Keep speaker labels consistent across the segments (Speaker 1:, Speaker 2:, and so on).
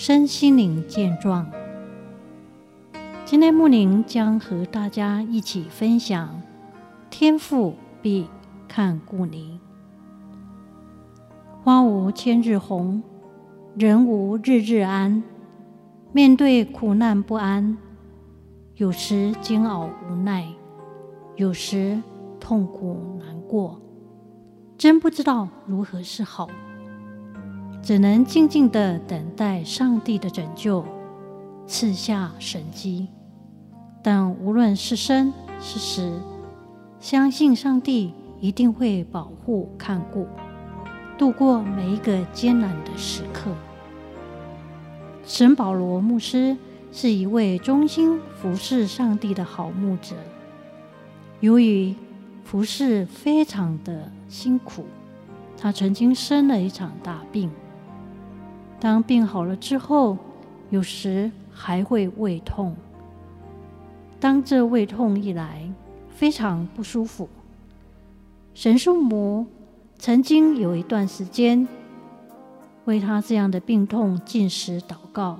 Speaker 1: 身心灵健壮。今天木玲将和大家一起分享：天赋必看顾你。花无千日红，人无日日安。面对苦难不安，有时煎熬无奈，有时痛苦难过，真不知道如何是好。只能静静地等待上帝的拯救，赐下神迹。但无论是生是死，相信上帝一定会保护看顾，度过每一个艰难的时刻。神保罗牧师是一位忠心服侍上帝的好牧者，由于服侍非常的辛苦，他曾经生了一场大病。当病好了之后，有时还会胃痛。当这胃痛一来，非常不舒服。神树母曾经有一段时间为他这样的病痛进食祷告，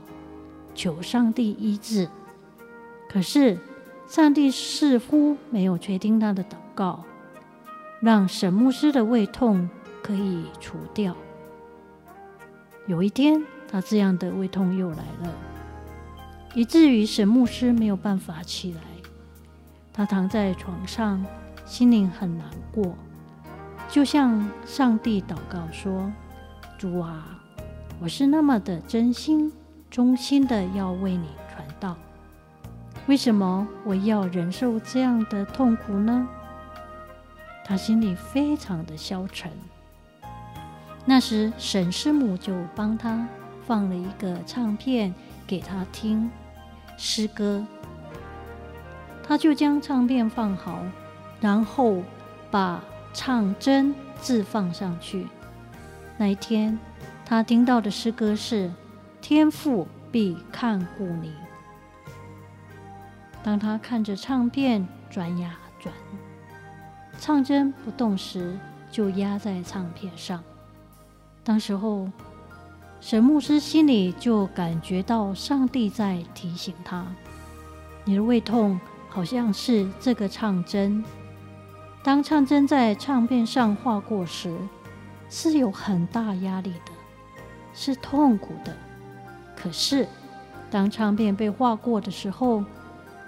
Speaker 1: 求上帝医治。可是上帝似乎没有垂听他的祷告，让沈牧师的胃痛可以除掉。有一天，他这样的胃痛又来了，以至于沈牧师没有办法起来。他躺在床上，心里很难过，就向上帝祷告说：“主啊，我是那么的真心、忠心的要为你传道，为什么我要忍受这样的痛苦呢？”他心里非常的消沉。那时，沈师母就帮他放了一个唱片给他听，诗歌。他就将唱片放好，然后把唱针字放上去。那一天，他听到的诗歌是“天父必看顾你”。当他看着唱片转呀转，唱针不动时，就压在唱片上。当时候，沈牧师心里就感觉到上帝在提醒他：“你的胃痛好像是这个唱针。当唱针在唱片上划过时，是有很大压力的，是痛苦的。可是，当唱片被划过的时候，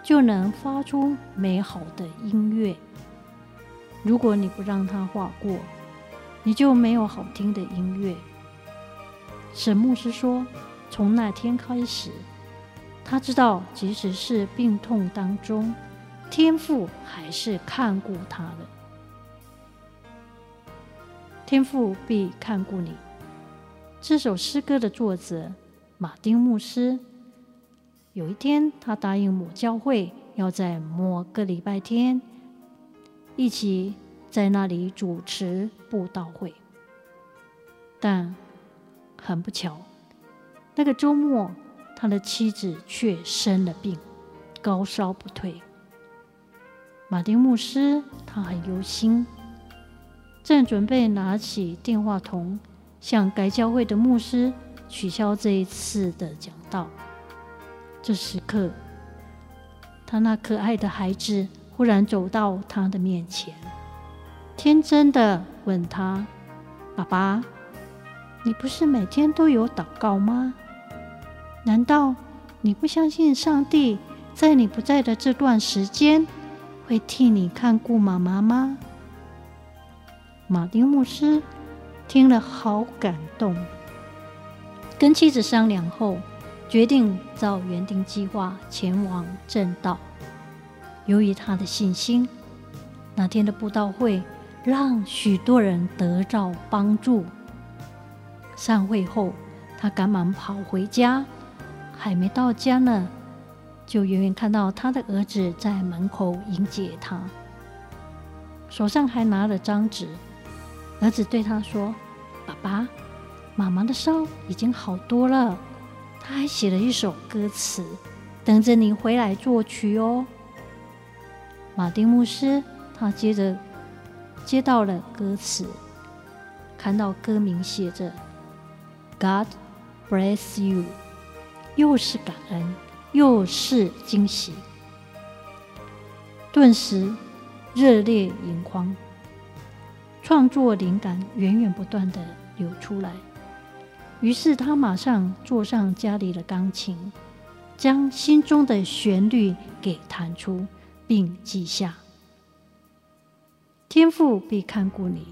Speaker 1: 就能发出美好的音乐。如果你不让它划过，你就没有好听的音乐。沈牧师说：“从那天开始，他知道，即使是病痛当中，天父还是看顾他的。天父必看顾你。”这首诗歌的作者马丁牧师，有一天他答应母教会，要在某个礼拜天一起。在那里主持布道会，但很不巧，那个周末他的妻子却生了病，高烧不退。马丁牧师他很忧心，正准备拿起电话筒向该教会的牧师取消这一次的讲道。这时刻，他那可爱的孩子忽然走到他的面前。天真的问他：“爸爸，你不是每天都有祷告吗？难道你不相信上帝在你不在的这段时间会替你看顾妈妈吗？”马丁牧师听了好感动，跟妻子商量后，决定照原定计划前往正道。由于他的信心，那天的布道会。让许多人得到帮助。散会后，他赶忙跑回家，还没到家呢，就远远看到他的儿子在门口迎接他，手上还拿了张纸。儿子对他说：“爸爸，妈妈的烧已经好多了，他还写了一首歌词，等着你回来作曲哦。”马丁牧师他接着接到了歌词，看到歌名写着 “God bless you”，又是感恩，又是惊喜，顿时热泪盈眶。创作灵感源源不断地流出来，于是他马上坐上家里的钢琴，将心中的旋律给弹出，并记下。天父必看顾你。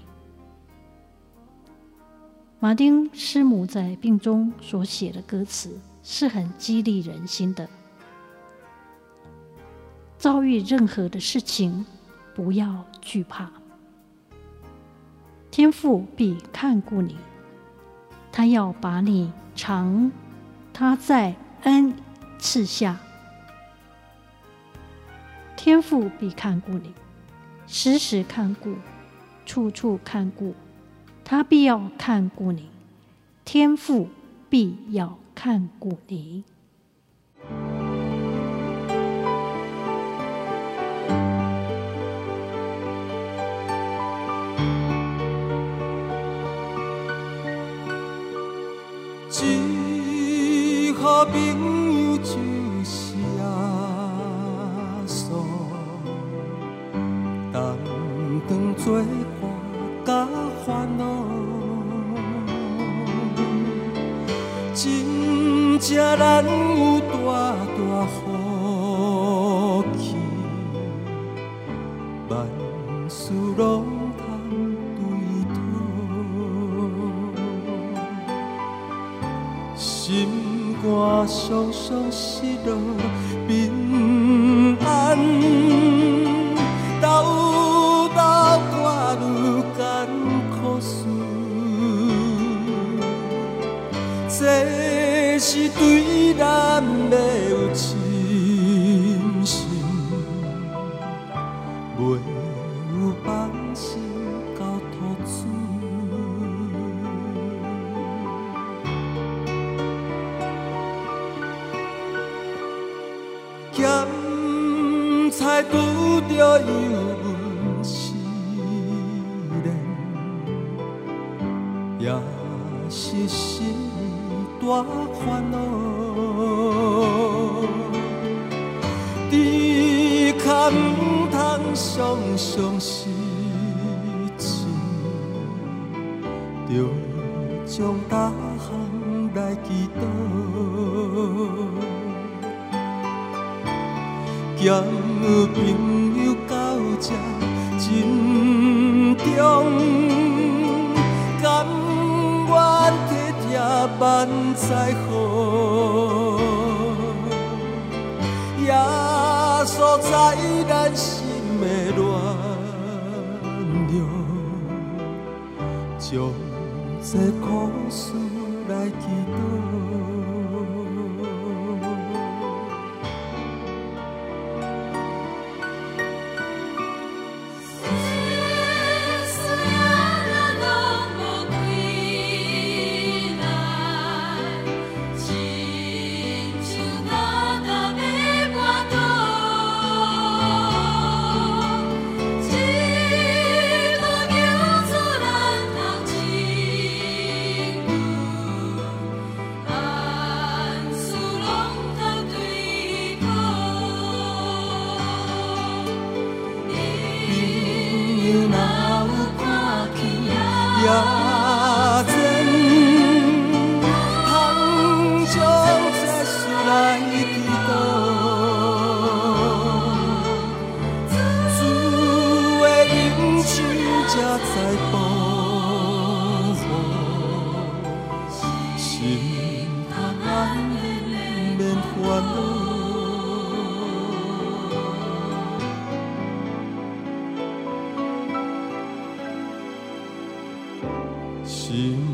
Speaker 1: 马丁师母在病中所写的歌词是很激励人心的。遭遇任何的事情，不要惧怕。天父必看顾你，他要把你藏他在恩赐下。天父必看顾你，时时看顾，处处看顾，他必要看顾你。天父必要看顾你。
Speaker 2: 当作伴甲烦恼，真正难有大大福气，万事拢通对讨，心。我常常失落，平安咱的有信心，袂有放心交托主。咸菜拄着油温试炼，也是心大烦恼。唔通常常失志，着将大项来祈祷。交朋友到这珍重，甘愿体贴万载好，也所在咱心的暖流，将这苦事来祈祷。心